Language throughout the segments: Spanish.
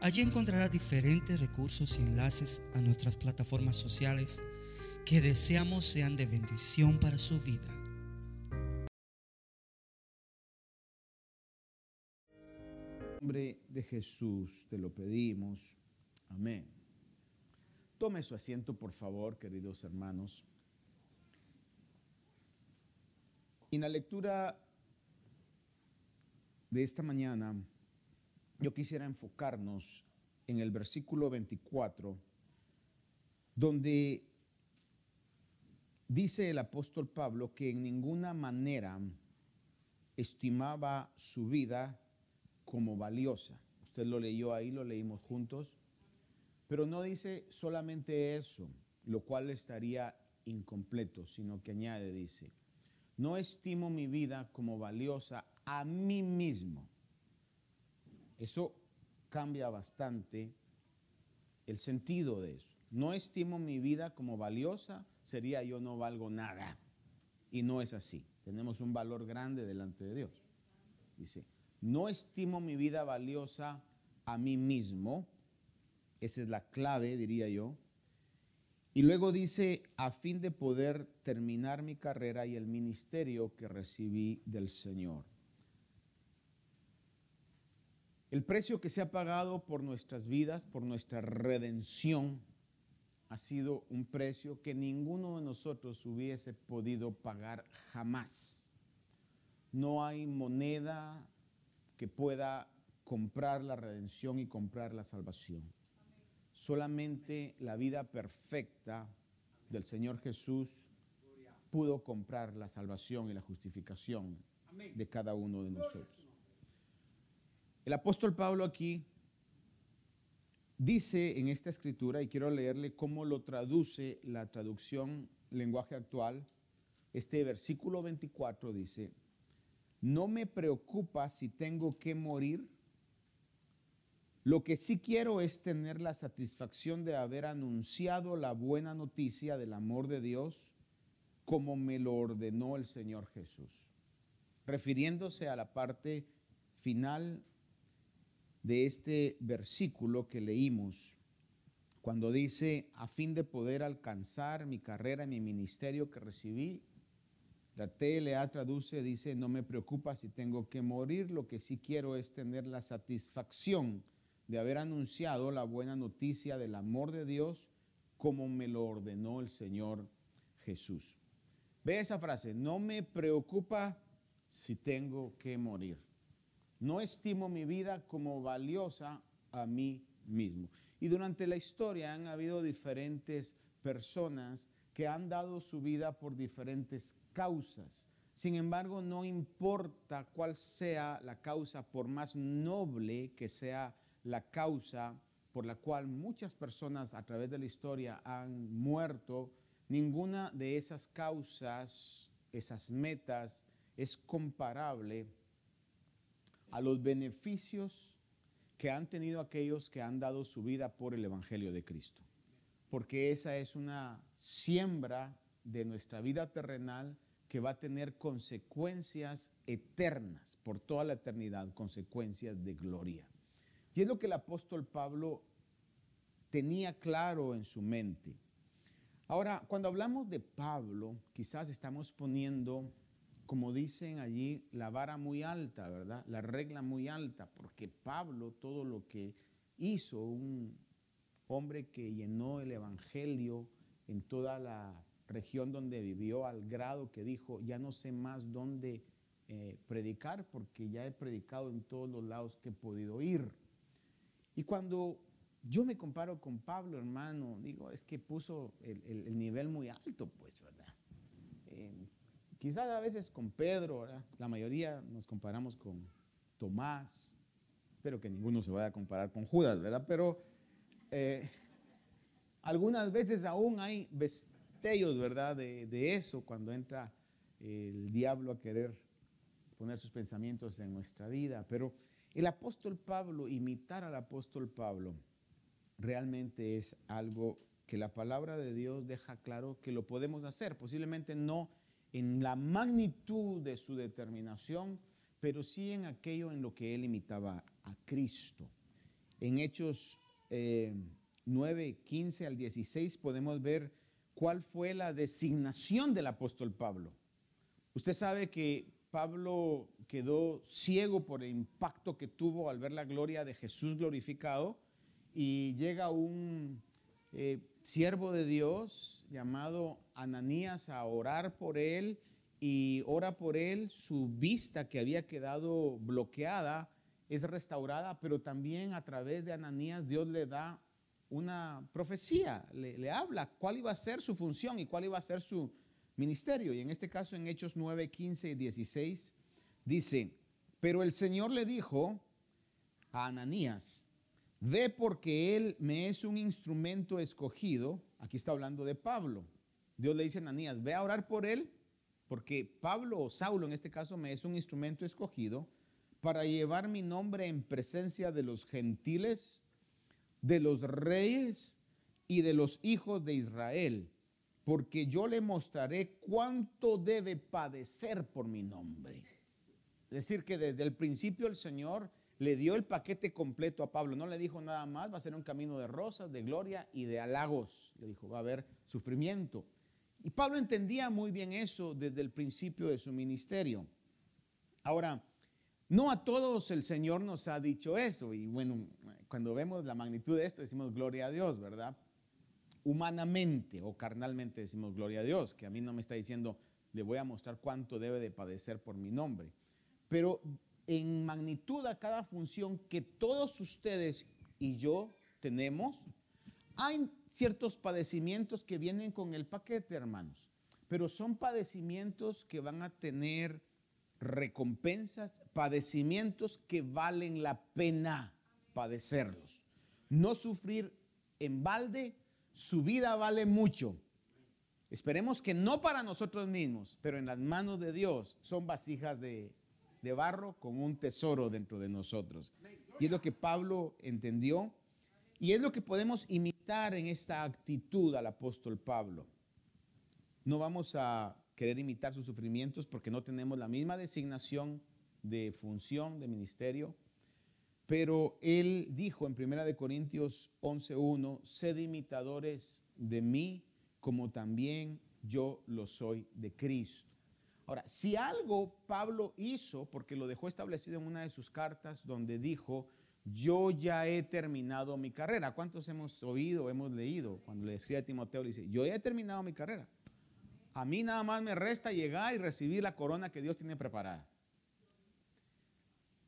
Allí encontrará diferentes recursos y enlaces a nuestras plataformas sociales que deseamos sean de bendición para su vida. En nombre de Jesús te lo pedimos. Amén. Tome su asiento, por favor, queridos hermanos. En la lectura de esta mañana, yo quisiera enfocarnos en el versículo 24, donde dice el apóstol Pablo que en ninguna manera estimaba su vida como valiosa. Usted lo leyó ahí, lo leímos juntos, pero no dice solamente eso, lo cual estaría incompleto, sino que añade, dice, no estimo mi vida como valiosa a mí mismo eso cambia bastante el sentido de eso. No estimo mi vida como valiosa, sería yo no valgo nada. Y no es así. Tenemos un valor grande delante de Dios. Dice, no estimo mi vida valiosa a mí mismo. Esa es la clave, diría yo. Y luego dice, a fin de poder terminar mi carrera y el ministerio que recibí del Señor. El precio que se ha pagado por nuestras vidas, por nuestra redención, ha sido un precio que ninguno de nosotros hubiese podido pagar jamás. No hay moneda que pueda comprar la redención y comprar la salvación. Solamente la vida perfecta del Señor Jesús pudo comprar la salvación y la justificación de cada uno de nosotros. El apóstol Pablo aquí dice en esta escritura, y quiero leerle cómo lo traduce la traducción lenguaje actual, este versículo 24 dice, no me preocupa si tengo que morir, lo que sí quiero es tener la satisfacción de haber anunciado la buena noticia del amor de Dios como me lo ordenó el Señor Jesús, refiriéndose a la parte final de este versículo que leímos, cuando dice, a fin de poder alcanzar mi carrera, mi ministerio que recibí, la TLA traduce, dice, no me preocupa si tengo que morir, lo que sí quiero es tener la satisfacción de haber anunciado la buena noticia del amor de Dios como me lo ordenó el Señor Jesús. Ve esa frase, no me preocupa si tengo que morir. No estimo mi vida como valiosa a mí mismo. Y durante la historia han habido diferentes personas que han dado su vida por diferentes causas. Sin embargo, no importa cuál sea la causa, por más noble que sea la causa por la cual muchas personas a través de la historia han muerto, ninguna de esas causas, esas metas, es comparable a los beneficios que han tenido aquellos que han dado su vida por el Evangelio de Cristo. Porque esa es una siembra de nuestra vida terrenal que va a tener consecuencias eternas, por toda la eternidad, consecuencias de gloria. Y es lo que el apóstol Pablo tenía claro en su mente. Ahora, cuando hablamos de Pablo, quizás estamos poniendo como dicen allí, la vara muy alta, ¿verdad? La regla muy alta, porque Pablo todo lo que hizo, un hombre que llenó el Evangelio en toda la región donde vivió, al grado que dijo, ya no sé más dónde eh, predicar, porque ya he predicado en todos los lados que he podido ir. Y cuando yo me comparo con Pablo, hermano, digo, es que puso el, nivel muy alto, pues, ¿verdad? Eh, Quizás a veces con Pedro, la mayoría nos comparamos con Tomás, espero que ninguno se vaya a comparar con Judas, ¿verdad? Pero eh, algunas veces aún hay destellos, ¿verdad? De, de eso cuando entra el diablo a querer poner sus pensamientos en nuestra vida. Pero el apóstol Pablo, imitar al apóstol Pablo, realmente es algo que la palabra de Dios deja claro que lo podemos hacer. Posiblemente no en la magnitud de su determinación, pero sí en aquello en lo que él imitaba a Cristo. En Hechos 9, 15 al 16 podemos ver cuál fue la designación del apóstol Pablo. Usted sabe que Pablo quedó ciego por el impacto que tuvo al ver la gloria de Jesús glorificado y llega un eh, siervo de Dios llamado Ananías a orar por él y ora por él, su vista que había quedado bloqueada es restaurada, pero también a través de Ananías Dios le da una profecía, le, habla cuál iba a ser su función y cuál iba a ser su ministerio. Y en este caso en Hechos 9, 15 y 16 dice, pero el Señor le dijo a Ananías, ve porque él me es un instrumento escogido, aquí está hablando de Pablo, Dios le dice a Ananías, ve a orar por él, porque Pablo o Saulo en este caso me es un instrumento escogido para llevar mi nombre en presencia de los gentiles, de los reyes y de los hijos de Israel, porque yo le mostraré cuánto debe padecer por mi nombre. Es decir, que desde el principio el Señor le dio el paquete completo a Pablo, no le dijo nada más, va a ser un camino de rosas, de gloria y de halagos. Le dijo, va a haber sufrimiento. Y Pablo entendía muy bien eso desde el principio de su ministerio. Ahora, no a todos el Señor nos ha dicho eso. Y bueno, cuando vemos la magnitud de esto, decimos gloria a Dios, ¿verdad? Humanamente o carnalmente decimos gloria a Dios, que a mí no me está diciendo, le voy a mostrar cuánto debe de padecer por mi nombre. Pero en magnitud a cada función que todos ustedes y yo tenemos, hay ciertos padecimientos que vienen con el paquete, hermanos, pero son padecimientos que van a tener recompensas, padecimientos que valen la pena padecerlos. No sufrir en balde, su vida vale mucho. Esperemos que no para nosotros mismos, pero en las manos de Dios son vasijas de, de barro con un tesoro dentro de nosotros. Y es lo que Pablo entendió y es lo que podemos imitar en esta actitud al apóstol Pablo. No vamos a querer imitar sus sufrimientos porque no tenemos la misma designación de función, de ministerio, pero él dijo en 1 Corintios 11.1, sed imitadores de mí como también yo lo soy de Cristo. Ahora, si algo Pablo hizo, porque lo dejó establecido en una de sus cartas donde dijo, yo ya he terminado mi carrera. ¿Cuántos hemos oído, hemos leído? Cuando le escribe a Timoteo, le dice, yo ya he terminado mi carrera. A mí nada más me resta llegar y recibir la corona que Dios tiene preparada.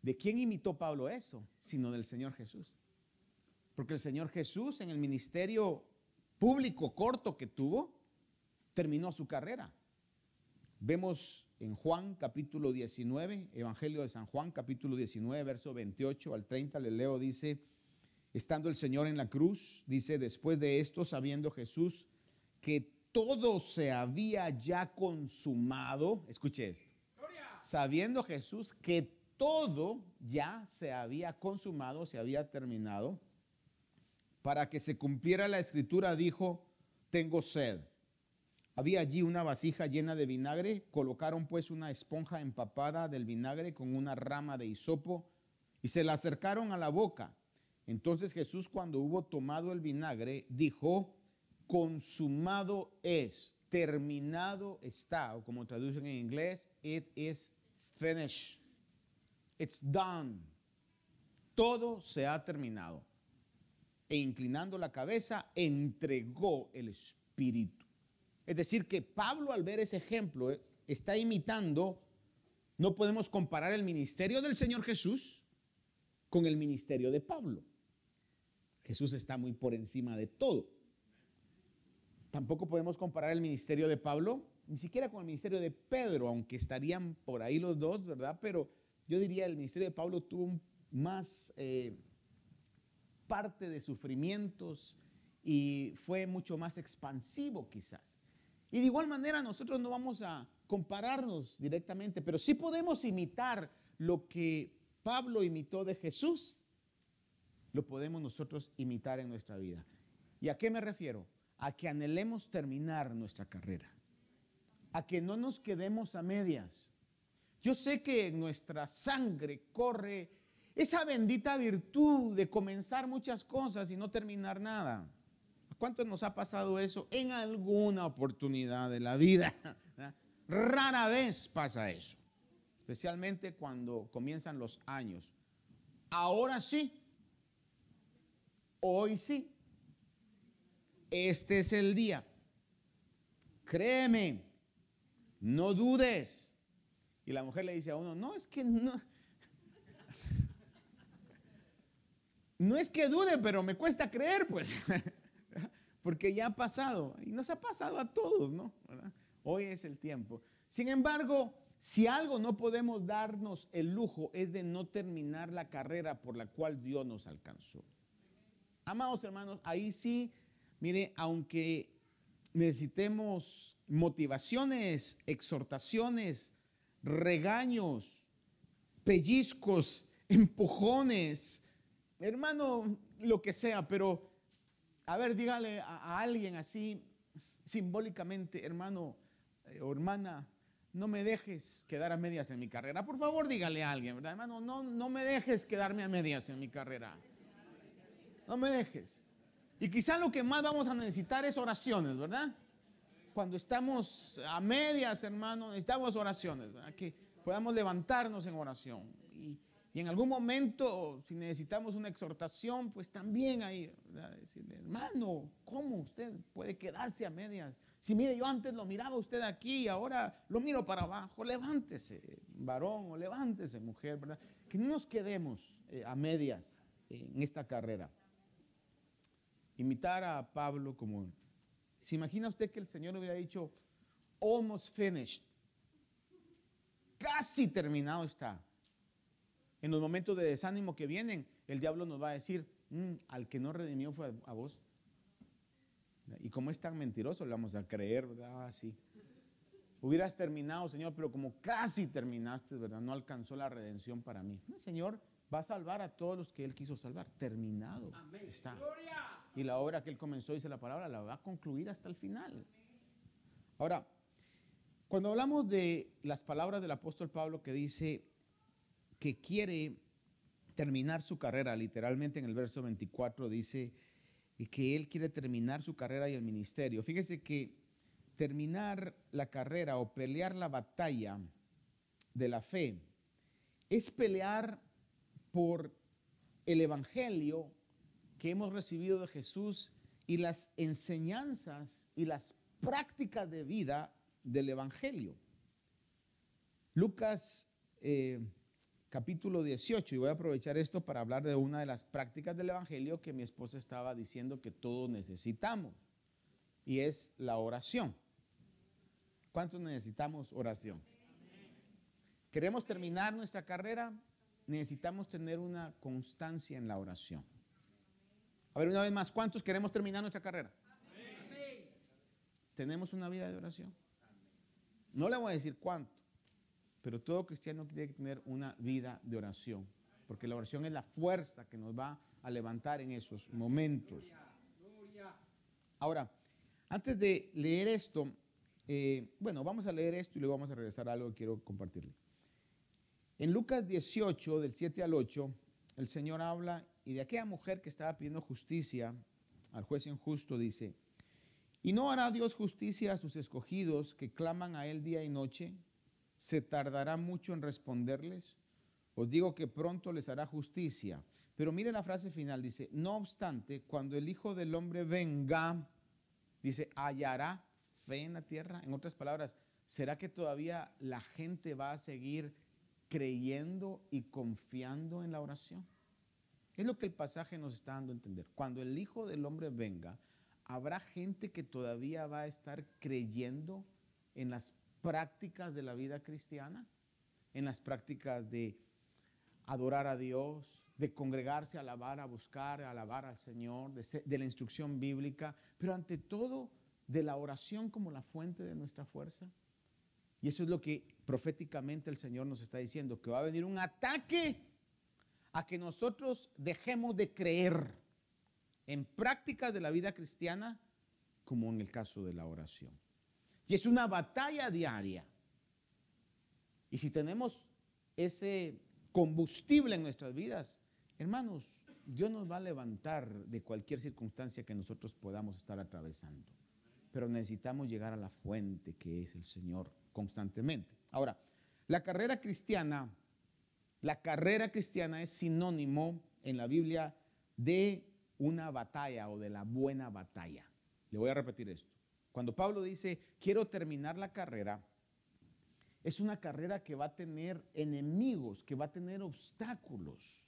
¿De quién imitó Pablo eso? Sino del Señor Jesús. Porque el Señor Jesús en el ministerio público corto que tuvo, terminó su carrera. Vemos en Juan capítulo 19, Evangelio de San Juan capítulo 19, verso 28 al 30, le leo, dice, estando el Señor en la cruz, dice, después de esto, sabiendo Jesús que todo se había ya consumado, escuche esto, sabiendo Jesús que todo ya se había consumado, se había terminado, para que se cumpliera la escritura, dijo, tengo sed. Había allí una vasija llena de vinagre, colocaron pues una esponja empapada del vinagre con una rama de hisopo y se la acercaron a la boca. Entonces Jesús cuando hubo tomado el vinagre dijo, consumado es, terminado está, o como traducen en inglés, it is finished, it's done, todo se ha terminado. E inclinando la cabeza, entregó el Espíritu. Es decir, que Pablo al ver ese ejemplo eh, está imitando, no podemos comparar el ministerio del Señor Jesús con el ministerio de Pablo. Jesús está muy por encima de todo. Tampoco podemos comparar el ministerio de Pablo, ni siquiera con el ministerio de Pedro, aunque estarían por ahí los dos, ¿verdad? Pero yo diría el ministerio de Pablo tuvo más eh, parte de sufrimientos y fue mucho más expansivo quizás. Y de igual manera nosotros no vamos a compararnos directamente, pero sí podemos imitar lo que Pablo imitó de Jesús, lo podemos nosotros imitar en nuestra vida. ¿Y a qué me refiero? A que anhelemos terminar nuestra carrera, a que no nos quedemos a medias. Yo sé que en nuestra sangre corre esa bendita virtud de comenzar muchas cosas y no terminar nada. ¿A cuántos nos ha pasado eso en alguna oportunidad de la vida? Rara vez pasa eso, especialmente cuando comienzan los años. Ahora sí, hoy sí, este es el día. Créeme, no dudes. Y la mujer le dice a uno, no, es que no. No es que dude, pero me cuesta creer, pues. Porque ya ha pasado. Y nos ha pasado a todos, ¿no? Hoy es el tiempo. Sin embargo, si algo no podemos darnos el lujo es de no terminar la carrera por la cual Dios nos alcanzó. Amados hermanos, ahí sí, mire, aunque necesitemos motivaciones, exhortaciones, regaños, pellizcos, empujones, hermano, lo que sea, pero a ver, dígale a, alguien así simbólicamente, hermano eh, o hermana, no me dejes quedar a medias en mi carrera. Por favor, dígale a alguien, ¿verdad, hermano? No, no me dejes quedarme a medias en mi carrera. No me dejes. Y quizá lo que más vamos a necesitar es oraciones, ¿verdad? Cuando estamos a medias, hermano, necesitamos oraciones, ¿verdad? Que podamos levantarnos en oración. Y, y en algún momento, si necesitamos una exhortación, pues también ahí, ¿verdad? hermano, ¿cómo usted puede quedarse a medias? Si mire, yo antes lo miraba usted aquí y ahora lo miro para abajo, levántese, varón, o levántese, mujer, ¿verdad? Que no nos quedemos eh, a medias en esta carrera. Imitar a Pablo como... ¿Se imagina usted que el Señor hubiera dicho, almost finished? Casi terminado está. En los momentos de desánimo que vienen, el diablo nos va a decir, mm, al que no redimió fue a, vos. Y como es tan mentiroso, le vamos a creer, ¿verdad? Así. Ah, Hubieras terminado, Señor, pero como casi terminaste, ¿verdad? No alcanzó la redención para mí. El Señor va a salvar a todos los que Él quiso salvar. Terminado está. Y la obra que Él comenzó, dice la palabra, la va a concluir hasta el final. Ahora, cuando hablamos de las palabras del apóstol Pablo que dice, que quiere terminar su carrera, literalmente en el verso 24 dice que él quiere terminar su carrera y el ministerio. Fíjese que terminar la carrera o pelear la batalla de la fe es pelear por el evangelio que hemos recibido de Jesús y las enseñanzas y las prácticas de vida del evangelio. Lucas eh, capítulo 18 y voy a aprovechar esto para hablar de una de las prácticas del Evangelio que mi esposa estaba diciendo que todos necesitamos y es la oración. ¿Cuántos necesitamos oración? ¿Queremos terminar nuestra carrera? Necesitamos tener una constancia en la oración. A ver, una vez más, ¿cuántos queremos terminar nuestra carrera? ¿Tenemos una vida de oración? No le voy a decir cuánto, pero todo cristiano tiene que tener una vida de oración, porque la oración es la fuerza que nos va a levantar en esos momentos. Ahora, antes de leer esto, eh, bueno, vamos a leer esto y luego vamos a regresar a algo que quiero compartirle. En Lucas 18, del 7 al 8, el Señor habla y de aquella mujer que estaba pidiendo justicia al juez injusto dice, ¿y no hará Dios justicia a sus escogidos que claman a Él día y noche? ¿Se tardará mucho en responderles? Os digo que pronto les hará justicia. Pero mire la frase final, dice, no obstante, cuando el Hijo del Hombre venga, dice, hallará fe en la tierra. En otras palabras, ¿será que todavía la gente va a seguir creyendo y confiando en la oración? Es lo que el pasaje nos está dando a entender. Cuando el Hijo del Hombre venga, habrá gente que todavía va a estar creyendo en las prácticas de la vida cristiana, en las prácticas de adorar a Dios, de congregarse, alabar, a buscar, alabar al Señor, de, de la instrucción bíblica, pero ante todo de la oración como la fuente de nuestra fuerza. Y eso es lo que proféticamente el Señor nos está diciendo, que va a venir un ataque a que nosotros dejemos de creer en prácticas de la vida cristiana, como en el caso de la oración. Y es una batalla diaria. Y si tenemos ese combustible en nuestras vidas, hermanos, Dios nos va a levantar de cualquier circunstancia que nosotros podamos estar atravesando. Pero necesitamos llegar a la fuente que es el Señor constantemente. Ahora, la carrera cristiana, la carrera cristiana es sinónimo en la Biblia de una batalla o de la buena batalla. Le voy a repetir esto. Cuando Pablo dice, quiero terminar la carrera, es una carrera que va a tener enemigos, que va a tener obstáculos.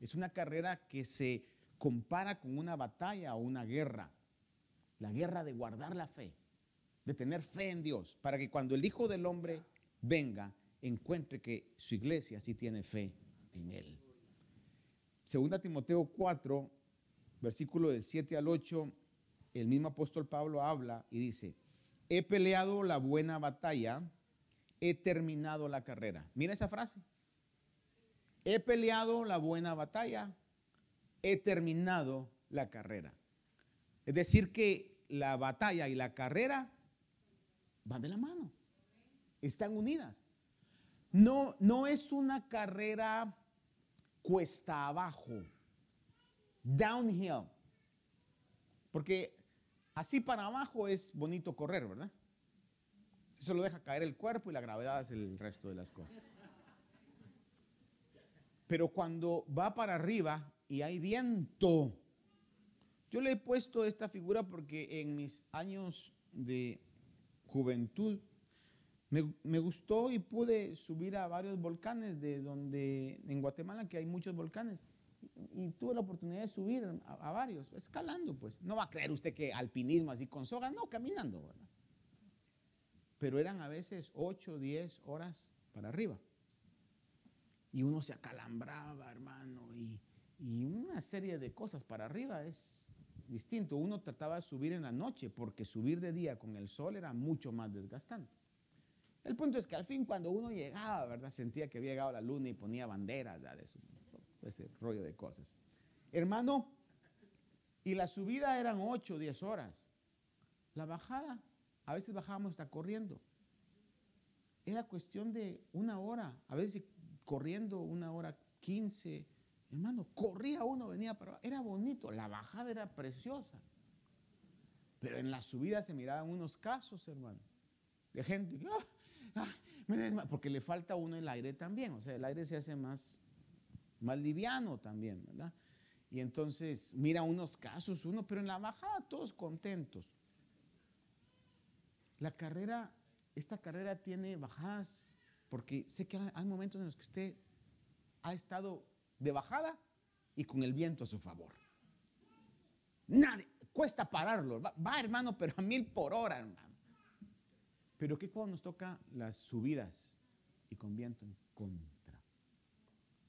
Es una carrera que se compara con una batalla o una guerra. La guerra de guardar la fe, de tener fe en Dios, para que cuando el Hijo del Hombre venga, encuentre que su iglesia sí tiene fe en Él. Segunda Timoteo 4, versículo del 7 al 8, el mismo apóstol Pablo habla y dice, he peleado la buena batalla, he terminado la carrera. Mira esa frase. He peleado la buena batalla, he terminado la carrera. Es decir, que la batalla y la carrera van de la mano, están unidas. No, no es una carrera cuesta abajo, downhill, porque así para abajo es bonito correr, ¿verdad? Eso lo deja caer el cuerpo y la gravedad es el resto de las cosas. Pero cuando va para arriba y hay viento, yo le he puesto esta figura porque en mis años de juventud me, me gustó y pude subir a varios volcanes de donde en Guatemala que hay muchos volcanes y, tuve la oportunidad de subir a, varios, escalando pues. No va a creer usted que alpinismo así con soga, no, caminando, ¿verdad? Pero eran a veces 8, 10 horas para arriba. Y uno se acalambraba, hermano, y, y una serie de cosas para arriba es distinto. Uno trataba de subir en la noche porque subir de día con el sol era mucho más desgastante. El punto es que al fin cuando uno llegaba, ¿verdad? Sentía que había llegado la luna y ponía banderas, ¿verdad? Eso, ese rollo de cosas. Hermano, y la subida eran 8 o 10 horas. La bajada, a veces bajábamos hasta corriendo. Era cuestión de una hora, a veces corriendo una hora 15. Hermano, corría uno, venía para abajo. Era bonito, la bajada era preciosa. Pero en la subida se miraban unos casos, hermano, de gente ah, ah, me desma-", porque le falta uno el aire también. O sea, el aire se hace más, más liviano también, ¿verdad? Y entonces mira unos casos, uno, pero en la bajada todos contentos. La carrera, esta carrera tiene bajadas, porque sé que hay momentos en los que usted ha estado de bajada y con el viento a su favor. Nadie, cuesta pararlo. Va, hermano, pero a mil por hora, hermano. Pero ¿qué cuando nos toca las subidas y con viento en?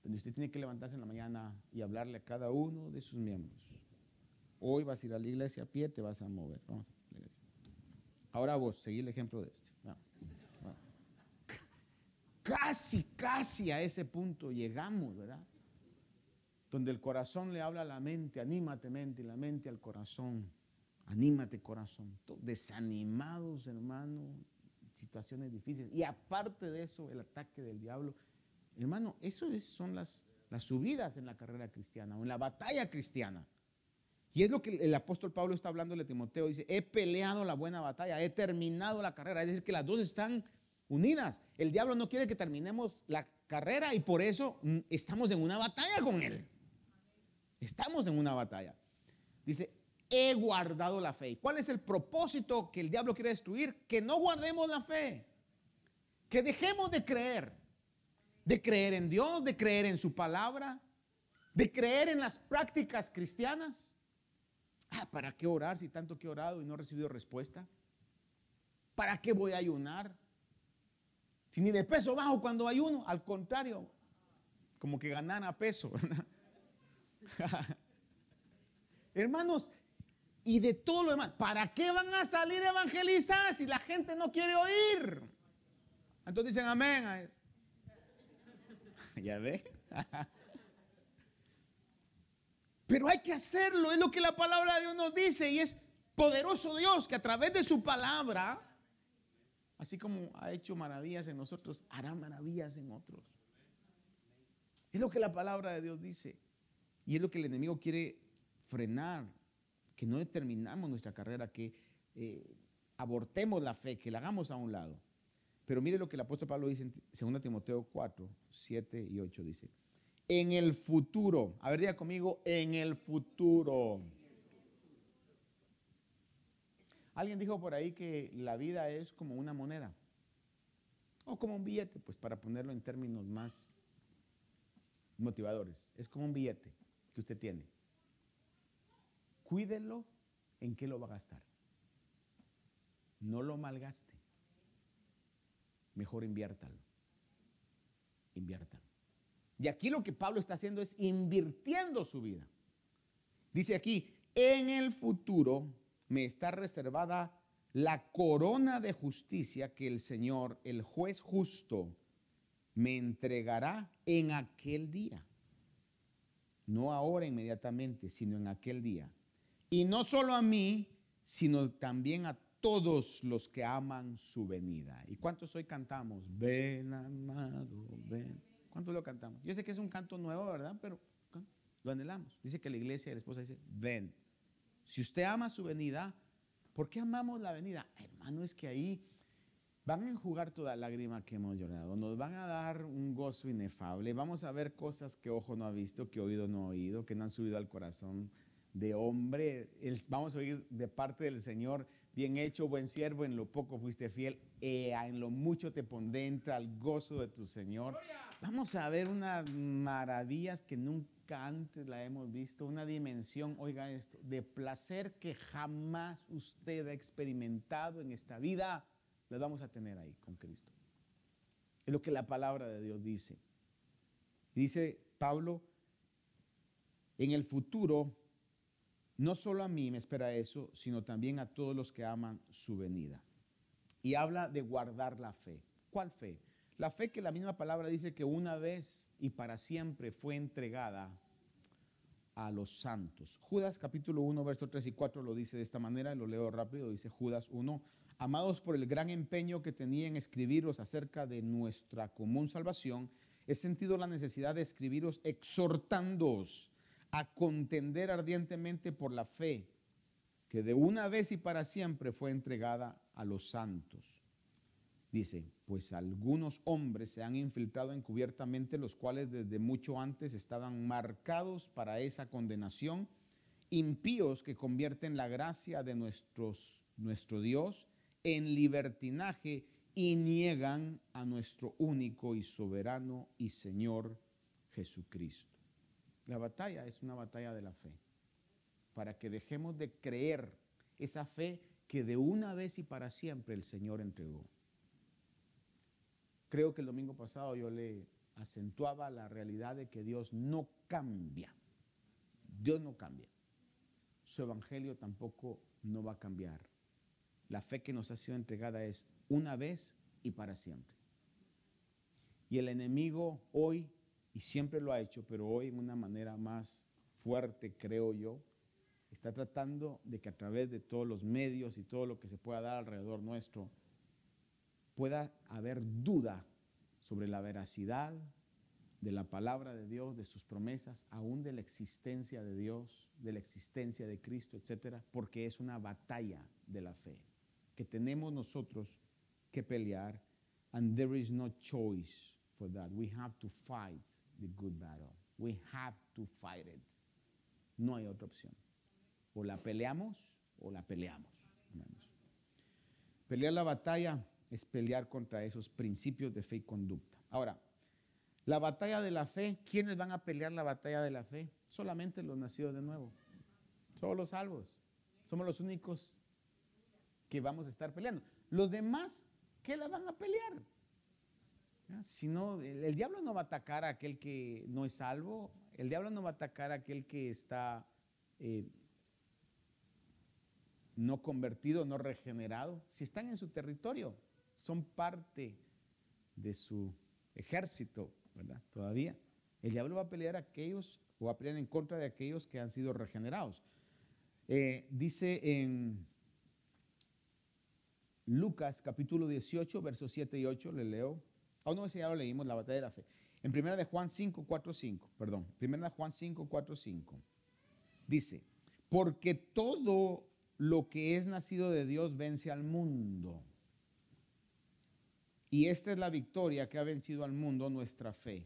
Donde usted tiene que levantarse en la mañana y hablarle a cada uno de sus miembros. Hoy vas a ir a la iglesia a pie, te vas a mover. Vamos a la. Ahora vos, seguí el ejemplo de este. Casi, casi a ese punto llegamos, ¿verdad? Donde el corazón le habla a la mente, anímate mente, y la mente al corazón. Anímate corazón. Desanimados, hermano, situaciones difíciles. Y aparte de eso, el ataque del diablo. Hermano, eso es- son las, las subidas en la carrera cristiana o en la batalla cristiana. Y es lo que el apóstol Pablo está hablando a Timoteo. Dice, he peleado la buena batalla, he terminado la carrera. Es decir, que las dos están unidas. El diablo no quiere que terminemos la carrera y por eso mm, estamos en una batalla con él. Estamos en una batalla. Dice, he guardado la fe. ¿Y ¿Cuál es el propósito que el diablo quiere destruir? Que no guardemos la fe. Que dejemos de creer. De creer en Dios, de creer en su palabra, de creer en las prácticas cristianas. Ah, ¿para qué orar si tanto que he orado y no he recibido respuesta? ¿Para qué voy a ayunar? Si ni de peso bajo cuando ayuno, al contrario, como que ganara peso. Hermanos, y de todo lo demás, ¿para qué van a salir a evangelizar si la gente no quiere oír? Entonces dicen amén. ¿Ya ve? Pero hay que hacerlo, es lo que la palabra de Dios nos dice y es poderoso Dios que a través de su palabra, así como ha hecho maravillas en nosotros, hará maravillas en otros. Es lo que la palabra de Dios dice y es lo que el enemigo quiere frenar, que no determinamos nuestra carrera, que eh, abortemos la fe, que la hagamos a un lado. Pero mire lo que el apóstol Pablo dice en 2 Timoteo 4, 7 y 8, dice, en el futuro, a ver, diga conmigo, en el futuro. Alguien dijo por ahí que la vida es como una moneda o como un billete, pues para ponerlo en términos más motivadores. Es como un billete que usted tiene. Cuídelo en qué lo va a gastar. No lo malgaste mejor inviértalo. Inviértalo. Y aquí lo que Pablo está haciendo es invirtiendo su vida. Dice aquí, en el futuro me está reservada la corona de justicia que el Señor, el juez justo, me entregará en aquel día. No ahora inmediatamente, sino en aquel día. Y no solo a mí, sino también a todos los que aman su venida. ¿Y cuántos hoy cantamos? Ven, amado, ven. ¿Cuántos lo cantamos? Yo sé que es un canto nuevo, ¿verdad? Pero lo anhelamos. Dice que la iglesia y la esposa dice, ven. Si usted ama su venida, ¿por qué amamos la venida? Hermano, es que ahí van a enjugar toda lágrima que hemos llorado, nos van a dar un gozo inefable, vamos a ver cosas que ojo no ha visto, que oído no ha oído, que no han subido al corazón de hombre. Vamos a oír de parte del Señor Bien hecho, buen siervo, en lo poco fuiste fiel, en lo mucho te pondré, entra al gozo de tu Señor. Vamos a ver unas maravillas que nunca antes la hemos visto, una dimensión, oiga esto, de placer que jamás usted ha experimentado en esta vida, la vamos a tener ahí con Cristo. Es lo que la palabra de Dios dice. Dice Pablo, en el futuro no solo a mí me espera eso, sino también a todos los que aman su venida. Y habla de guardar la fe. ¿Cuál fe? La fe que la misma palabra dice que una vez y para siempre fue entregada a los santos. Judas capítulo 1, verso 3 y 4 lo dice de esta manera, lo leo rápido, dice Judas 1, amados por el gran empeño que tenía en escribiros acerca de nuestra común salvación, he sentido la necesidad de escribiros exhortándoos a contender ardientemente por la fe que de una vez y para siempre fue entregada a los santos. Dice, pues algunos hombres se han infiltrado encubiertamente, los cuales desde mucho antes estaban marcados para esa condenación, impíos que convierten la gracia de nuestros, nuestro Dios en libertinaje y niegan a nuestro único y soberano y Señor Jesucristo. La batalla es una batalla de la fe, para que dejemos de creer esa fe que de una vez y para siempre el Señor entregó. Creo que el domingo pasado yo le acentuaba la realidad de que Dios no cambia. Dios no cambia. Su evangelio tampoco no va a cambiar. La fe que nos ha sido entregada es una vez y para siempre. Y el enemigo hoy y siempre lo ha hecho, pero hoy en una manera más fuerte, creo yo, está tratando de que a través de todos los medios y todo lo que se pueda dar alrededor nuestro, pueda haber duda sobre la veracidad de la palabra de Dios, de sus promesas, aún de la existencia de Dios, de la existencia de Cristo, etcétera, porque es una batalla de la fe que tenemos nosotros que pelear and there is no choice for that. We have to fight the good battle. We have to fight it. No hay otra opción. O la peleamos o la peleamos. Pelear la batalla es pelear contra esos principios de fe y conducta. Ahora, la batalla de la fe, ¿quiénes van a pelear la batalla de la fe? Solamente los nacidos de nuevo. Solo los salvos. Somos los únicos que vamos a estar peleando. Los demás, ¿qué la van a pelear? Si no, el, el diablo no va a atacar a aquel que no es salvo, el diablo no va a atacar a aquel que está eh, no convertido, no regenerado. Si están en su territorio, son parte de su ejército, ¿verdad? Todavía. El diablo va a pelear a aquellos o va a pelear en contra de aquellos que han sido regenerados. Eh, dice en Lucas capítulo 18, versos 7 y 8, le leo. Oh, no, ese ya lo leímos, la batalla de la fe. En primera de Juan 5, 4, 5, perdón. Primera de Juan 5, 4, 5. Dice, porque todo lo que es nacido de Dios vence al mundo. Y esta es la victoria que ha vencido al mundo, nuestra fe.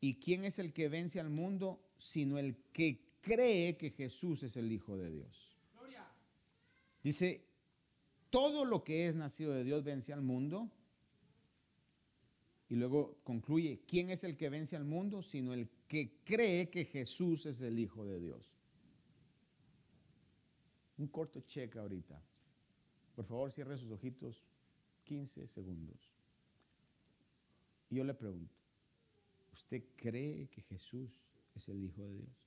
¿Y quién es el que vence al mundo? Sino el que cree que Jesús es el Hijo de Dios. Dice, todo lo que es nacido de Dios vence al mundo. Y luego concluye, ¿quién es el que vence al mundo? Sino el que cree que Jesús es el Hijo de Dios. Un corto cheque ahorita. Por favor, cierre sus ojitos 15 segundos. Y yo le pregunto, ¿usted cree que Jesús es el Hijo de Dios?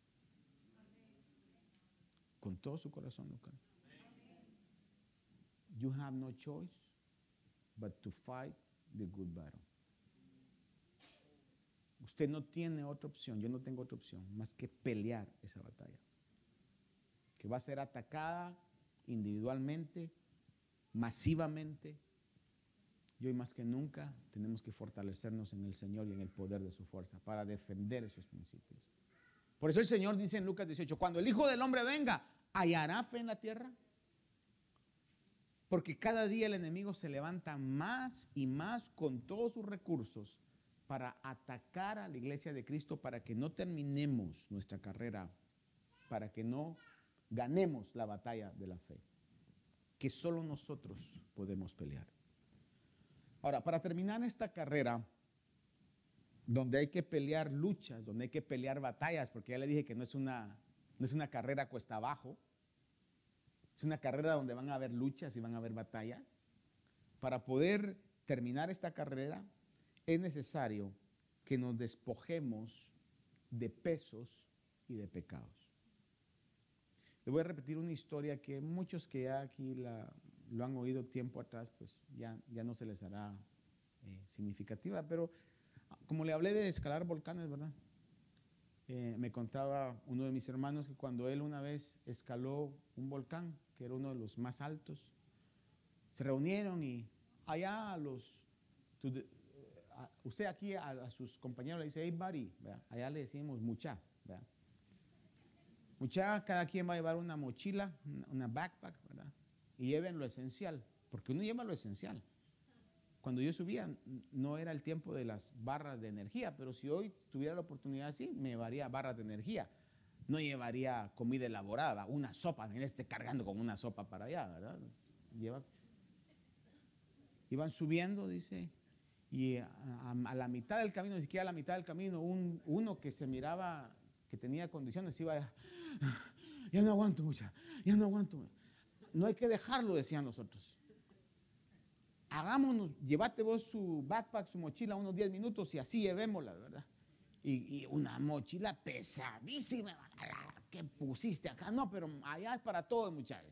Con todo su corazón cree. You have no choice but to fight the good battle. Usted no tiene otra opción, yo no tengo otra opción más que pelear esa batalla. Que va a ser atacada individualmente, masivamente, y hoy más que nunca tenemos que fortalecernos en el Señor y en el poder de su fuerza para defender esos principios. Por eso el Señor dice en Lucas 18, cuando el Hijo del Hombre venga, ¿hallará fe en la tierra? Porque cada día el enemigo se levanta más y más con todos sus recursos para atacar a la iglesia de Cristo, para que no terminemos nuestra carrera, para que no ganemos la batalla de la fe, que solo nosotros podemos pelear. Ahora, para terminar esta carrera, donde hay que pelear luchas, donde hay que pelear batallas, porque ya le dije que no es una, no es una carrera cuesta abajo, es una carrera donde van a haber luchas y van a haber batallas. Para poder terminar esta carrera es necesario que nos despojemos de pesos y de pecados. Le voy a repetir una historia que muchos que ya aquí la, lo han oído tiempo atrás, pues ya, ya no se les hará eh, significativa, pero como le hablé de escalar volcanes, ¿verdad? Eh, me contaba uno de mis hermanos que cuando él una vez escaló un volcán, que era uno de los más altos, se reunieron y allá usted aquí a, sus compañeros le dice, hey buddy, allá le decimos mucha, mucha, cada quien va a llevar una mochila, una backpack, ¿verdad? y lleven lo esencial, porque uno lleva lo esencial. Cuando yo subía no era el tiempo de las barras de energía, pero si hoy tuviera la oportunidad así, me llevaría barras de energía. No llevaría comida elaborada, una sopa, me esté cargando con una sopa para allá, ¿verdad? Lleva, iban subiendo, dice, y a, la mitad del camino, ni siquiera a la mitad del camino, un, uno que se miraba, que tenía condiciones, iba, ya no aguanto mucha, ya no aguanto no hay que dejarlo, decían nosotros. Hagámonos, llévate vos su backpack, su mochila unos 10 minutos y así llevémosla, ¿verdad? Y, una mochila pesadísima, que pusiste acá, no, pero allá es para todos, muchachos.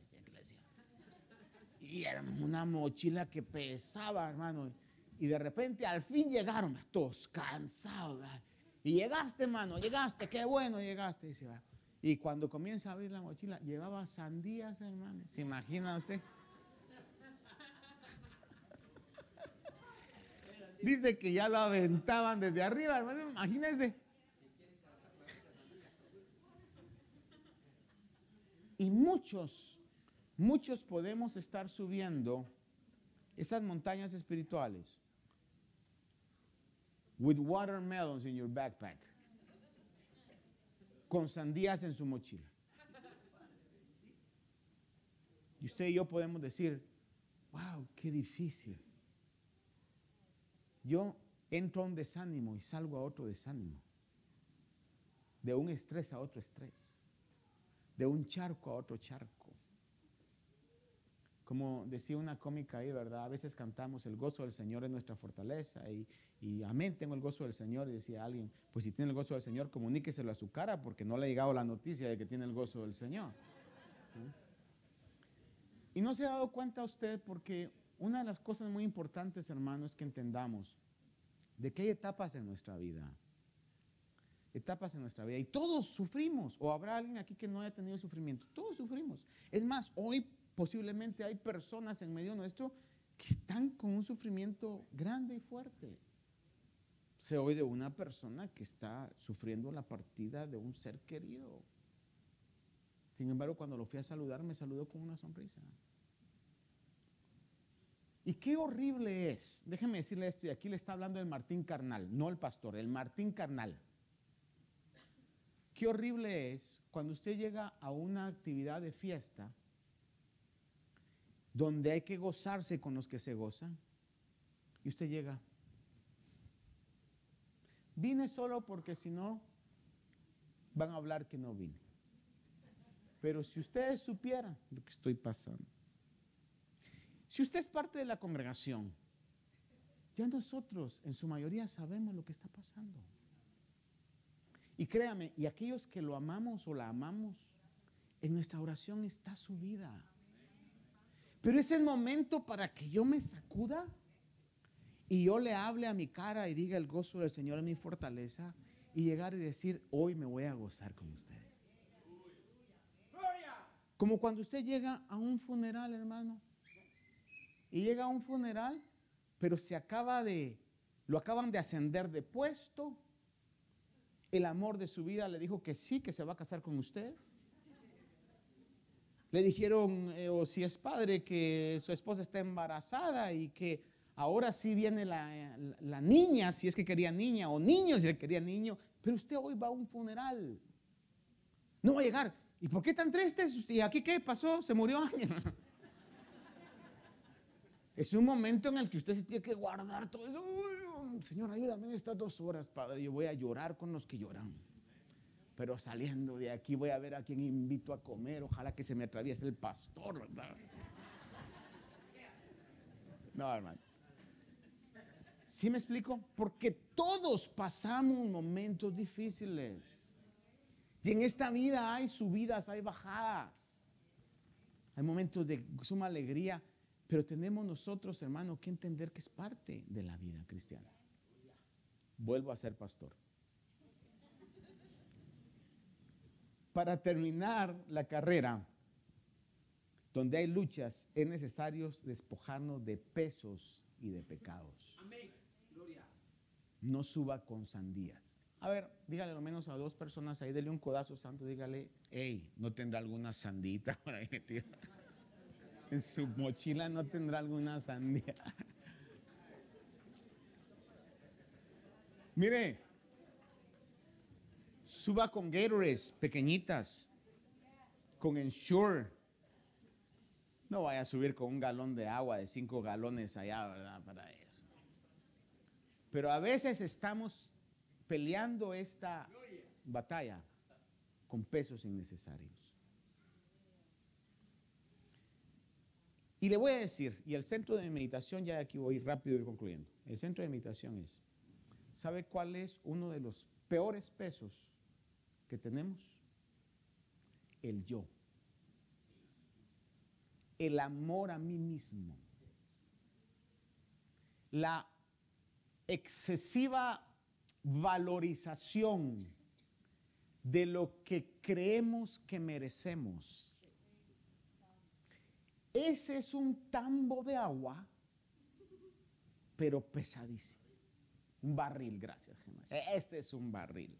Y era una mochila que pesaba, hermano. Y de repente al fin llegaron, todos cansados. Y llegaste, hermano, llegaste, qué bueno llegaste. Y cuando comienza a abrir la mochila, llevaba sandías, hermano. ¿Se imagina usted? Dice que ya lo aventaban desde arriba, hermano. Imagínese. Y muchos, muchos podemos estar subiendo esas montañas espirituales with watermelons in your backpack con sandías en su mochila. Y usted y yo podemos decir, wow, qué difícil. Yo entro a un desánimo y salgo a otro desánimo. De un estrés a otro estrés. De un charco a otro charco. como decía una cómica ahí, ¿verdad? A veces cantamos, el gozo del Señor es nuestra fortaleza y, y amén, tengo el gozo del Señor. Y decía alguien, pues si tiene el gozo del Señor, comuníqueselo a su cara porque no le ha llegado la noticia de que tiene el gozo del Señor. Y no se ha dado cuenta usted porque una de las cosas muy importantes, hermano, es que entendamos de que hay etapas en nuestra vida. Etapas en nuestra vida. Y todos sufrimos. O habrá alguien aquí que no haya tenido sufrimiento. Todos sufrimos. Es más, hoy posiblemente hay personas en medio nuestro que están con un sufrimiento grande y fuerte. Se oye de una persona que está sufriendo la partida de un ser querido. Sin embargo, cuando lo fui a saludar, me saludó con una sonrisa. Y qué horrible es, déjeme decirle esto, y aquí le está hablando el Martín Carnal, no el pastor, el Martín Carnal. Qué horrible es cuando usted llega a una actividad de fiesta donde hay que gozarse con los que se gozan. Y usted llega. Vine solo porque si no, van a hablar que no vine. Pero si ustedes supieran lo que estoy pasando, si usted es parte de la congregación, ya nosotros en su mayoría sabemos lo que está pasando. Y créame, y aquellos que lo amamos o la amamos, en nuestra oración está su vida. Pero es el momento para que yo me sacuda y yo le hable a mi cara y diga el gozo del Señor es mi fortaleza y llegar y decir, hoy me voy a gozar con ustedes. Como cuando usted llega a un funeral, hermano, y llega a un funeral, pero se acaba de, lo acaban de ascender de puesto, el amor de su vida le dijo que sí, que se va a casar con usted. Le dijeron, eh, o si es padre, que su esposa está embarazada y que ahora sí viene la, la, niña, si es que quería niña, o niño, si quería niño, pero usted hoy va a un funeral. No va a llegar. ¿Y por qué tan triste? ¿Y aquí qué pasó? ¿Se murió alguien? Es un momento en el que usted se tiene que guardar todo eso. Señor, ayúdame en estas dos horas, Padre. Yo voy a llorar con los que lloran. Pero saliendo de aquí voy a ver a quién invito a comer. Ojalá que se me atraviese el pastor, ¿verdad? No, hermano. ¿Sí me explico? Porque todos pasamos momentos difíciles. Y en esta vida hay subidas, hay bajadas. Hay momentos de suma alegría, pero tenemos nosotros, hermano, que entender que es parte de la vida cristiana. Vuelvo a ser pastor. Para terminar la carrera, donde hay luchas, es necesario despojarnos de pesos y de pecados. No suba con sandías. A ver, dígale lo menos a dos personas ahí, dele un codazo santo, dígale, hey, ¿no tendrá alguna sandita por ahí? En su mochila no tendrá alguna sandía. Mire, suba con Gatorades pequeñitas, con Ensure. No vaya a subir con un galón de agua de cinco galones allá, ¿verdad? Para eso. Pero a veces estamos peleando esta batalla con pesos innecesarios. Y le voy a decir, y el centro de meditación, ya aquí voy rápido y concluyendo. El centro de meditación es, ¿sabe cuál es uno de los peores pesos que tenemos? El yo. El amor a mí mismo. La excesiva valorización de lo que creemos que merecemos ese es un tambo de agua, pero pesadísimo. Un barril, gracias. Ese es un barril.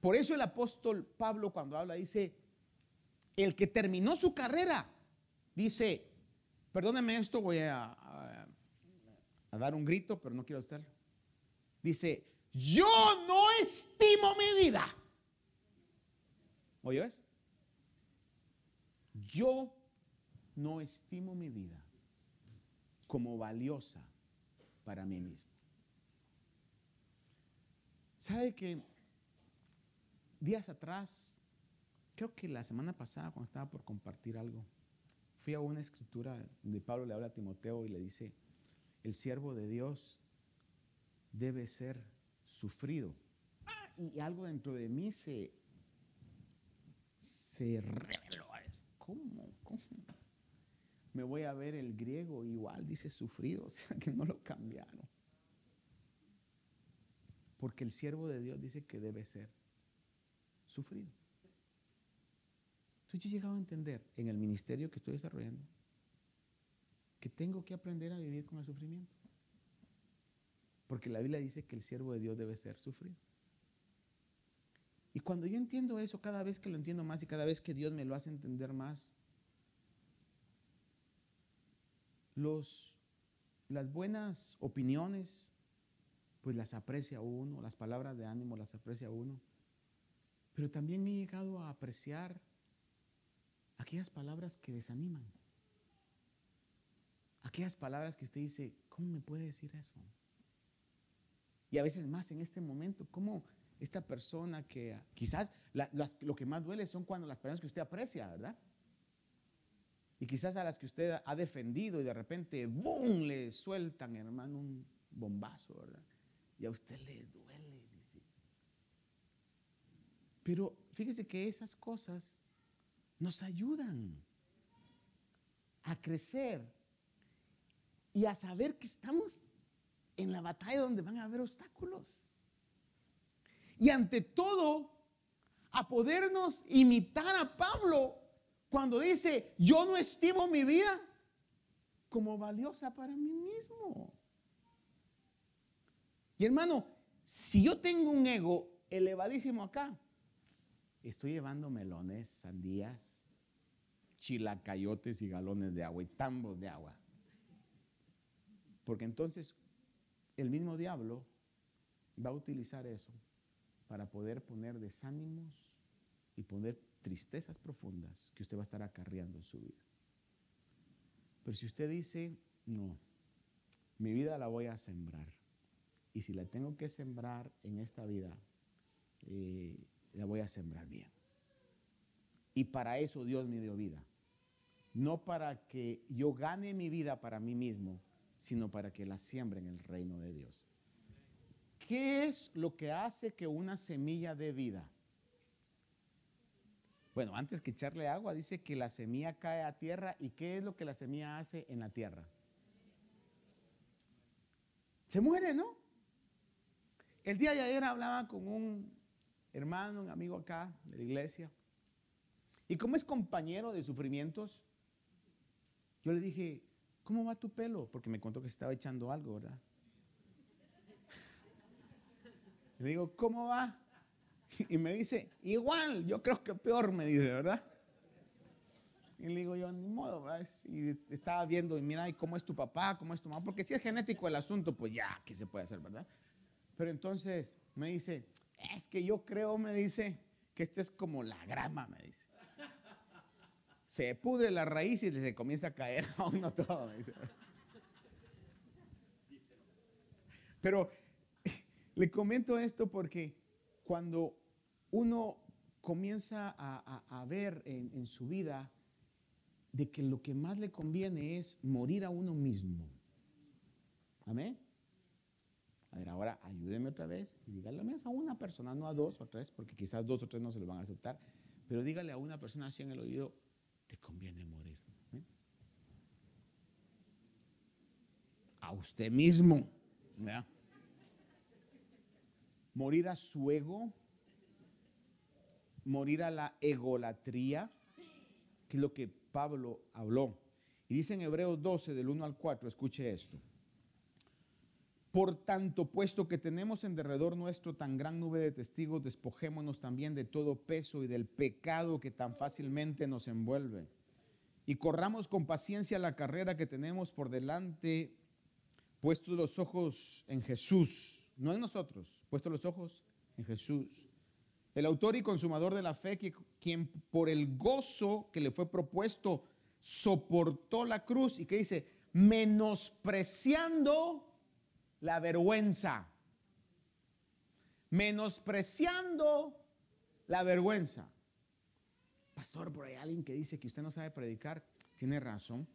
Por eso el apóstol Pablo cuando habla dice, el que terminó su carrera, dice, perdóneme esto, voy a, a, dar un grito, pero no quiero hacerlo. Dice, yo no estimo mi vida. ¿Oye eso? Yo no estimo mi vida como valiosa para mí mismo. ¿Sabe que días atrás, creo que la semana pasada cuando estaba por compartir algo, fui a una escritura donde Pablo le habla a Timoteo y le dice, el siervo de Dios debe ser sufrido. Ah, y algo dentro de mí se, se reveló. ¿Cómo? ¿Cómo? Me voy a ver el griego igual, dice sufrido, o sea que no lo cambiaron. Porque el siervo de Dios dice que debe ser sufrido. Entonces yo he llegado a entender en el ministerio que estoy desarrollando que tengo que aprender a vivir con el sufrimiento. Porque la Biblia dice que el siervo de Dios debe ser sufrido. Y cuando yo entiendo eso, cada vez que lo entiendo más y cada vez que Dios me lo hace entender más, los, las buenas opiniones, pues las aprecia uno, las palabras de ánimo las aprecia uno. Pero también he llegado a apreciar aquellas palabras que desaniman. Aquellas palabras que usted dice, ¿cómo me puede decir eso? Y a veces más en este momento, ¿cómo esta persona que quizás lo que más duele son cuando las personas que usted aprecia, ¿verdad? Y quizás a las que usted ha defendido y de repente, ¡boom!, le sueltan, hermano, un bombazo, ¿verdad? Y a usted le duele, dice. Pero fíjese que esas cosas nos ayudan a crecer y a saber que estamos en la batalla donde van a haber obstáculos. Y ante todo, a podernos imitar a Pablo cuando dice, yo no estimo mi vida como valiosa para mí mismo. Y hermano, si yo tengo un ego elevadísimo acá, estoy llevando melones, sandías, chilacayotes y galones de agua y tambos de agua. Porque entonces el mismo diablo va a utilizar eso para poder poner desánimos y poner tristezas profundas que usted va a estar acarreando en su vida. Pero si usted dice, no, mi vida la voy a sembrar, y si la tengo que sembrar en esta vida, eh, la voy a sembrar bien. Y para eso Dios me dio vida. No para que yo gane mi vida para mí mismo, sino para que la siembre en el reino de Dios. ¿Qué es lo que hace que una semilla dé vida? Bueno, antes que echarle agua, dice que la semilla cae a tierra. ¿Y qué es lo que la semilla hace en la tierra? Se muere, ¿no? El día de ayer hablaba con un hermano, un amigo acá de la iglesia. Y como es compañero de sufrimientos, yo le dije, ¿cómo va tu pelo? Porque me contó que se estaba echando algo, ¿verdad? Le digo, ¿cómo va? Y me dice, igual, yo creo que peor, me dice, ¿verdad? Y le digo yo, ni modo, ¿verdad? Y estaba viendo, y mira, ¿y cómo es tu papá? ¿Cómo es tu mamá? Porque si es genético el asunto, pues ya, ¿qué se puede hacer, verdad? Pero entonces me dice, es que yo creo, me dice, que este es como la grama, me dice. Se pudre la raíz y se comienza a caer a uno todo. Pero le comento esto porque cuando uno comienza a, ver en, su vida de que lo que más le conviene es morir a uno mismo. Amén. A ver, ahora ayúdeme otra vez y dígale a una persona, no a dos o tres, porque quizás dos o tres no se lo van a aceptar, pero dígale a una persona así en el oído, te conviene morir. A usted mismo. ¿verdad? morir a su ego, morir a la egolatría, que es lo que Pablo habló. Y dice en Hebreos 12, del 1 al 4, escuche esto. Por tanto, puesto que tenemos en derredor nuestro tan gran nube de testigos, despojémonos también de todo peso y del pecado que tan fácilmente nos envuelve. Y corramos con paciencia la carrera que tenemos por delante, puestos los ojos en Jesús no en nosotros, puesto los ojos en Jesús. El autor y consumador de la fe, quien por el gozo que le fue propuesto soportó la cruz y que dice, menospreciando la vergüenza. Menospreciando la vergüenza. Pastor, por ahí alguien que dice que usted no sabe predicar. tiene razón.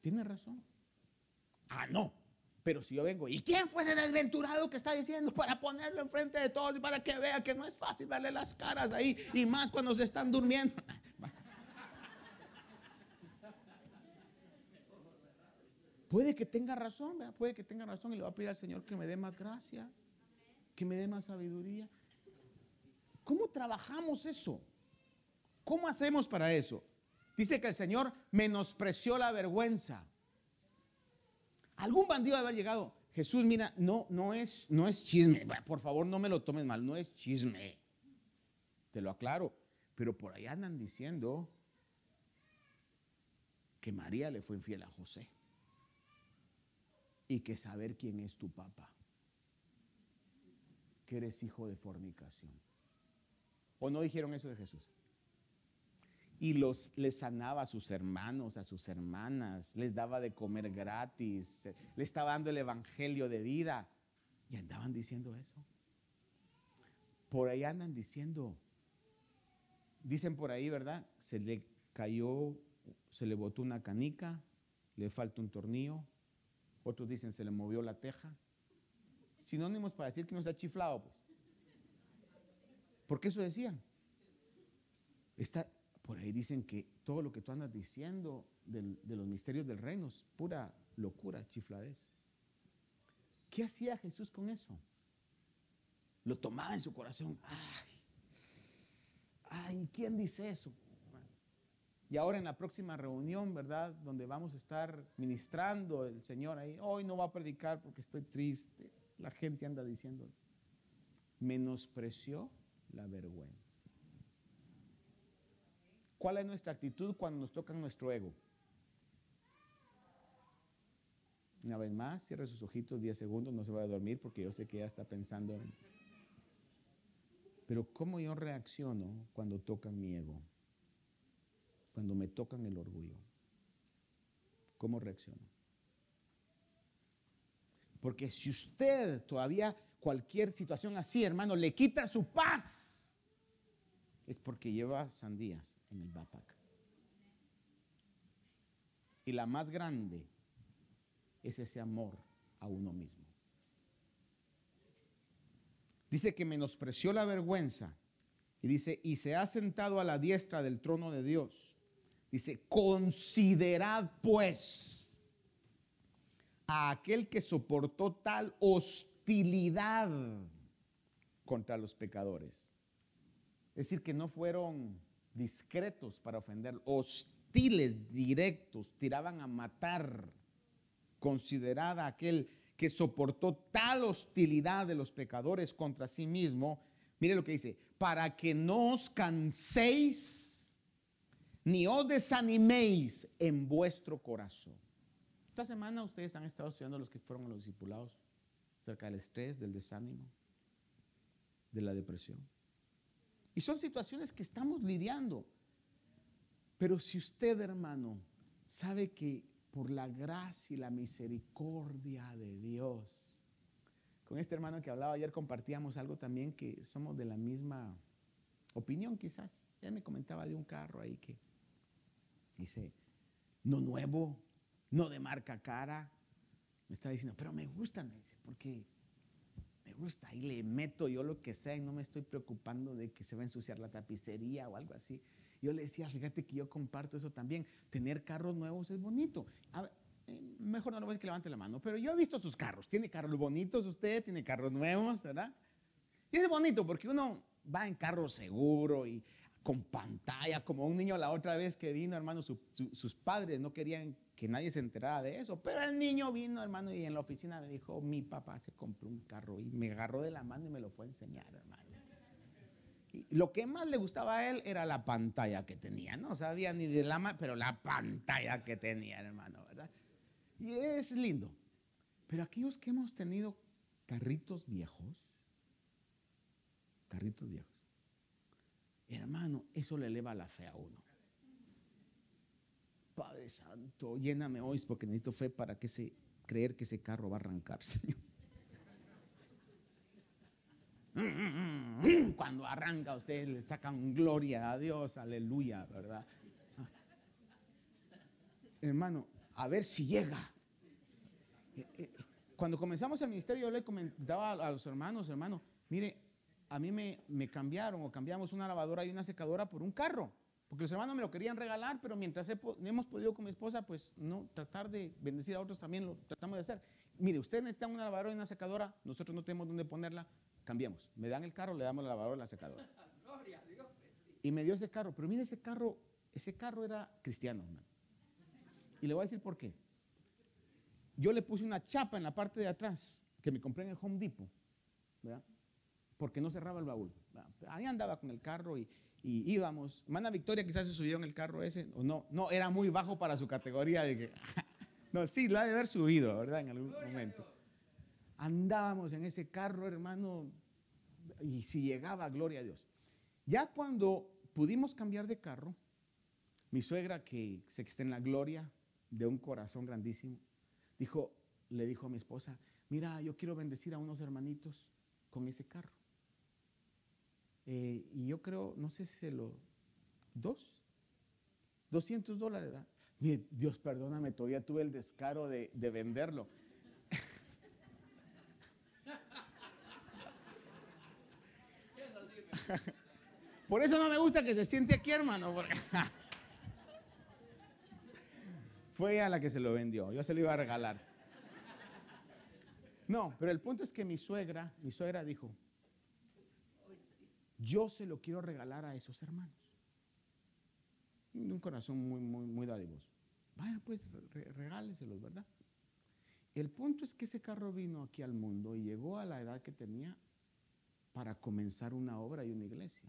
Tiene razón. Ah, no. Pero si yo vengo, ¿y quién fue ese desventurado que está diciendo para ponerlo enfrente de todos y para que vea que no es fácil darle las caras ahí y más cuando se están durmiendo? Puede que tenga razón, puede que tenga razón y le va a pedir al Señor que me dé más gracia, que me dé más sabiduría. ¿Cómo trabajamos eso? ¿Cómo hacemos para eso? Dice que el Señor menospreció la vergüenza. Algún bandido debe haber llegado. Jesús, mira, no, no es, no es chisme. Por favor, no me lo tomes mal, no es chisme. Te lo aclaro. Pero por ahí andan diciendo que María le fue infiel a José. Y que saber quién es tu papá. Que eres hijo de fornicación. ¿O no dijeron eso de Jesús? y los, les sanaba a sus hermanos, a sus hermanas, les daba de comer gratis, le estaba dando el evangelio de vida. Y andaban diciendo eso. Por ahí andan diciendo, dicen por ahí, ¿verdad? Se le cayó, se le botó una canica, le falta un tornillo. Otros dicen, se le movió la teja. Sinónimos para decir que no está chiflado, pues. Porque eso decían. Está, por ahí dicen que todo lo que tú andas diciendo de los misterios del reino es pura locura, chifladez. ¿Qué hacía Jesús con eso? Lo tomaba en su corazón. Ay, ay, ¿quién dice eso? Y ahora en la próxima reunión, ¿verdad? Donde vamos a estar ministrando el Señor ahí, hoy no va a predicar porque estoy triste. La gente anda diciendo, menospreció la vergüenza. ¿Cuál es nuestra actitud cuando nos toca nuestro ego? Una vez más, cierre sus ojitos 10 segundos, no se va a dormir porque yo sé que ya está pensando en... Pero ¿cómo yo reacciono cuando tocan mi ego? Cuando me tocan el orgullo. ¿Cómo reacciono? Porque si usted todavía cualquier situación así, hermano, le quita su paz, es porque lleva sandías en el backpack. Y la más grande es ese amor a uno mismo. Dice que menospreció la vergüenza y dice, y se ha sentado a la diestra del trono de Dios. Dice, considerad pues a aquel que soportó tal hostilidad contra los pecadores. Es decir, que no fueron discretos para ofender, hostiles, directos, tiraban a matar. Considerada aquel que soportó tal hostilidad de los pecadores contra sí mismo, mire lo que dice, para que no os canséis ni os desaniméis en vuestro corazón. Esta semana ustedes han estado estudiando los que fueron los discipulados acerca del estrés, del desánimo, de la depresión. Y son situaciones que estamos lidiando. Pero si usted, hermano, sabe que por la gracia y la misericordia de Dios, con este hermano que hablaba ayer compartíamos algo también que somos de la misma opinión quizás. Él me comentaba de un carro ahí que dice, no nuevo, no de marca cara. Me está diciendo, pero me gusta, me dice, porque me gusta, y le meto yo lo que sea y no me estoy preocupando de que se va a ensuciar la tapicería o algo así. Yo le decía, fíjate que yo comparto eso también. Tener carros nuevos es bonito. Eh, mejor no lo voy a decir que levante la mano, pero yo he visto sus carros. Tiene carros bonitos usted, tiene carros nuevos, ¿verdad? Y es bonito porque uno va en carro seguro y con pantalla, como un niño la otra vez que vino, hermano, sus padres no querían que nadie se enterara de eso. Pero el niño vino, hermano, y en la oficina me dijo, mi papá se compró un carro y me agarró de la mano y me lo fue a enseñar, hermano. Y lo que más le gustaba a él era la pantalla que tenía. No sabía ni de la mano, pero la pantalla que tenía, hermano, ¿verdad? Y es lindo. Pero aquellos que hemos tenido carritos viejos, carritos viejos, hermano, eso le eleva la fe a uno. Padre Santo, lléname hoy porque necesito fe para que se, creer que ese carro va a arrancar, Señor. Cuando arranca usted le sacan gloria a Dios, aleluya, ¿verdad? hermano, a ver si llega. Eh, eh, Cuando comenzamos el ministerio, yo le comentaba a los hermanos, hermano, mire, a mí me, me cambiaron o cambiamos una lavadora y una secadora por un carro. Porque los hermanos me lo querían regalar, pero mientras he hemos podido con mi esposa, pues no tratar de bendecir a otros también lo tratamos de hacer. Mire, ustedes necesitan una lavadora y una secadora, nosotros no tenemos dónde ponerla, cambiamos. Me dan el carro, le damos la lavadora y la secadora. Y me dio ese carro, pero mire ese carro, ese carro era cristiano, hermano. Y le voy a decir por qué. Yo le puse una chapa en la parte de atrás que me compré en el Home Depot, ¿verdad? Porque no cerraba el baúl. Ahí andaba con el carro y, y íbamos. Mana Victoria quizás se subió en el carro ese, o no, no, era muy bajo para su categoría de que, no, sí, lo ha de haber subido, ¿verdad? En algún momento. Andábamos en ese carro, hermano, y si llegaba, gloria a Dios. Ya cuando pudimos cambiar de carro, mi suegra, que se está en la gloria de un corazón grandísimo, dijo, le dijo a mi esposa, mira, yo quiero bendecir a unos hermanitos con ese carro. Eh, y yo creo, no sé si se lo, dos, 200 dólares. Mire, Dios perdóname, todavía tuve el descaro de, de venderlo. Por eso no me gusta que se siente aquí, hermano. Fue ella la que se lo vendió. Yo se lo iba a regalar. No, pero el punto es que mi suegra, mi suegra dijo, yo se lo quiero regalar a esos hermanos. Un corazón muy, muy, muy dadivoso. Vaya, pues, re- regáleselos, ¿verdad? El punto es que ese carro vino aquí al mundo y llegó a la edad que tenía para comenzar una obra y una iglesia.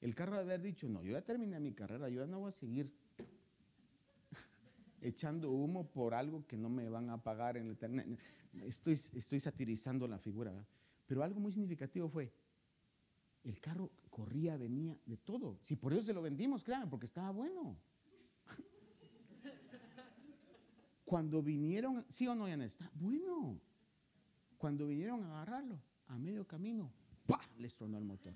El carro de haber dicho, no, yo ya terminé mi carrera, yo ya no voy a seguir echando humo por algo que no me van a pagar en la eternidad. Estoy, estoy satirizando la figura, pero algo muy significativo fue, el carro corría, venía, de todo. Si por eso se lo vendimos, créanme, porque estaba bueno. Cuando vinieron, sí o no, ya está bueno. Cuando vinieron a agarrarlo, a medio camino, ¡pah! les tronó el motor.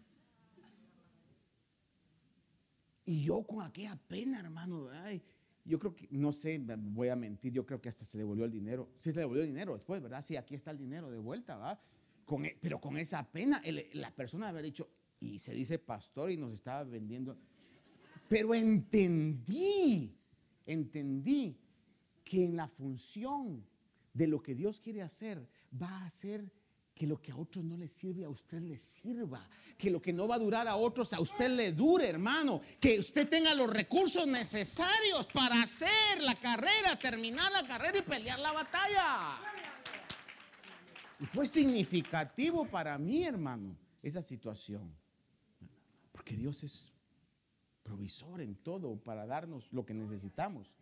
Y yo con aquella pena, hermano, ay, yo creo que, no sé, voy a mentir, yo creo que hasta se devolvió el dinero. Sí, se devolvió el dinero después, ¿verdad? Sí, aquí está el dinero de vuelta, ¿verdad? Con, e- pero con esa pena, el- la persona haber dicho, y se dice pastor y nos estaba vendiendo. Pero entendí, entendí que en la función de lo que Dios quiere hacer, va a hacer que lo que a otros no les sirve, a usted le sirva. Que lo que no va a durar a otros, a usted le dure, hermano. Que usted tenga los recursos necesarios para hacer la carrera, terminar la carrera y pelear la batalla. Y fue significativo para mí, hermano, esa situación. Porque Dios es provisor en todo para darnos lo que necesitamos.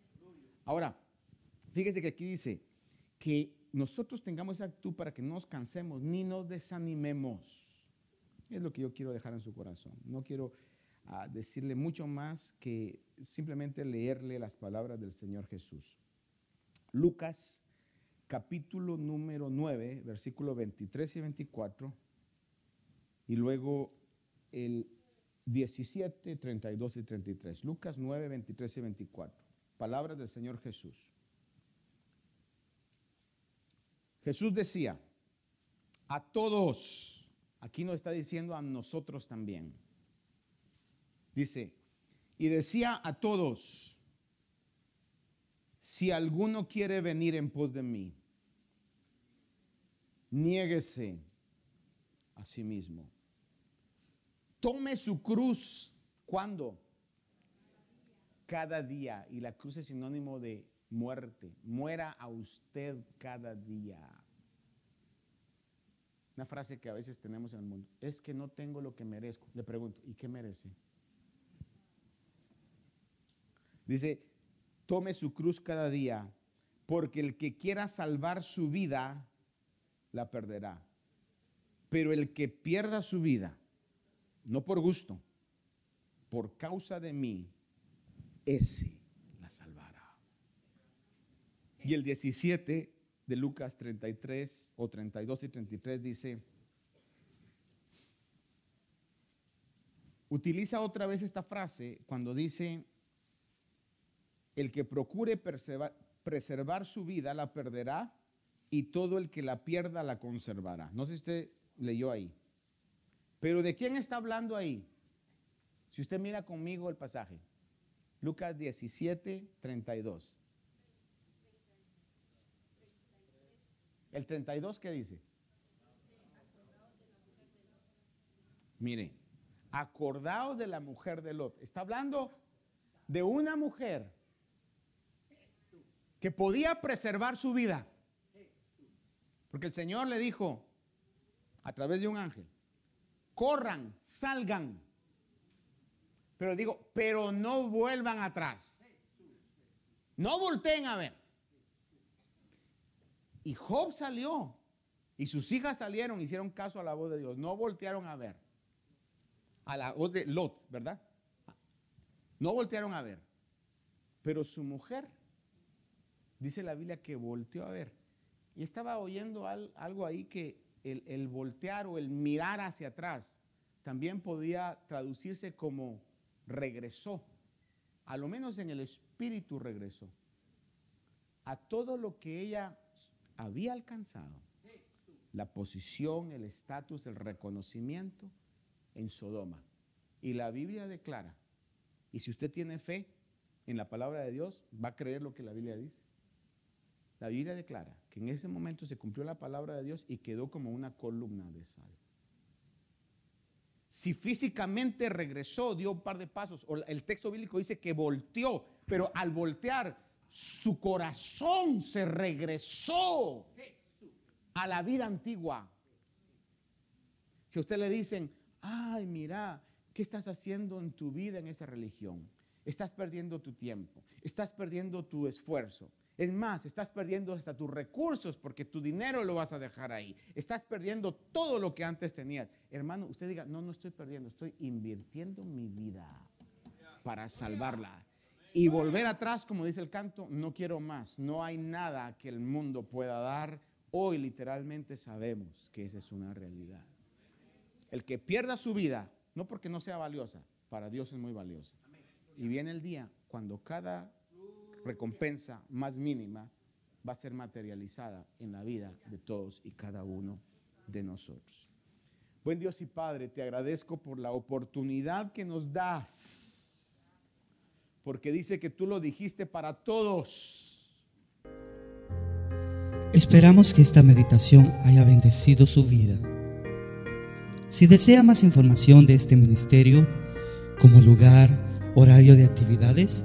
Ahora, fíjese que aquí dice que nosotros tengamos esa actitud para que no nos cansemos ni nos desanimemos. Es lo que yo quiero dejar en su corazón. No quiero ah, decirle mucho más que simplemente leerle las palabras del Señor Jesús. Lucas capítulo número 9, versículo 23 y 24, y luego el 17, 32 y 33. Lucas 9, 23 y 24. Palabras del Señor Jesús. Jesús decía, a todos, aquí nos está diciendo a nosotros también. Dice, y decía a todos, si alguno quiere venir en pos de mí, niéguese a sí mismo. Tome su cruz, ¿cuándo? Cada día. Y la cruz es sinónimo de muerte. Muera a usted cada día. Una frase que a veces tenemos en el mundo. Es que no tengo lo que merezco. Le pregunto, ¿y qué merece? Dice, tome su cruz cada día, porque el que quiera salvar su vida, la perderá. Pero el que pierda su vida, no por gusto, por causa de mí, ese la salvará. Y el 17 de Lucas 33 o 32 y 33 dice, utiliza otra vez esta frase cuando dice, el que procure preservar, preservar su vida la perderá y todo el que la pierda la conservará. No sé si usted leyó ahí. Pero ¿de quién está hablando ahí? Si usted mira conmigo el pasaje. Lucas 17, 32. El 32, ¿qué dice? Mire, acordaos de la mujer de Lot. Está hablando de una mujer que podía preservar su vida. Porque el Señor le dijo a través de un ángel, corran, salgan. Pero digo, pero no vuelvan atrás. No volteen a ver. Y Job salió y sus hijas salieron, hicieron caso a la voz de Dios, no voltearon a ver. A la voz de Lot, ¿verdad? No voltearon a ver. Pero su mujer, dice la Biblia que volteó a ver. Y estaba oyendo algo ahí que el, el voltear o el mirar hacia atrás también podía traducirse como regresó. A lo menos en el espíritu regresó. A todo lo que ella había alcanzado la posición, el estatus, el reconocimiento en Sodoma. Y la Biblia declara, y si usted tiene fe en la palabra de Dios, va a creer lo que la Biblia dice. La Biblia declara que en ese momento se cumplió la palabra de Dios y quedó como una columna de sal. Si físicamente regresó, dio un par de pasos, o el texto bíblico dice que volteó, pero al voltear su corazón se regresó a la vida antigua. Si a usted le dicen, ay, mira, ¿qué estás haciendo en tu vida en esa religión? Estás perdiendo tu tiempo, estás perdiendo tu esfuerzo. Es más, estás perdiendo hasta tus recursos porque tu dinero lo vas a dejar ahí. Estás perdiendo todo lo que antes tenías. Hermano, usted diga, no, no estoy perdiendo, estoy invirtiendo mi vida para salvarla. Y volver atrás, como dice el canto, no quiero más. No hay nada que el mundo pueda dar. Hoy literalmente sabemos que esa es una realidad. El que pierda su vida, no porque no sea valiosa, para Dios es muy valiosa. Y viene el día cuando cada recompensa más mínima va a ser materializada en la vida de todos y cada uno de nosotros. Buen Dios y Padre, te agradezco por la oportunidad que nos das porque dice que tú lo dijiste para todos. Esperamos que esta meditación haya bendecido su vida. Si desea más información de este ministerio, como lugar, horario de actividades,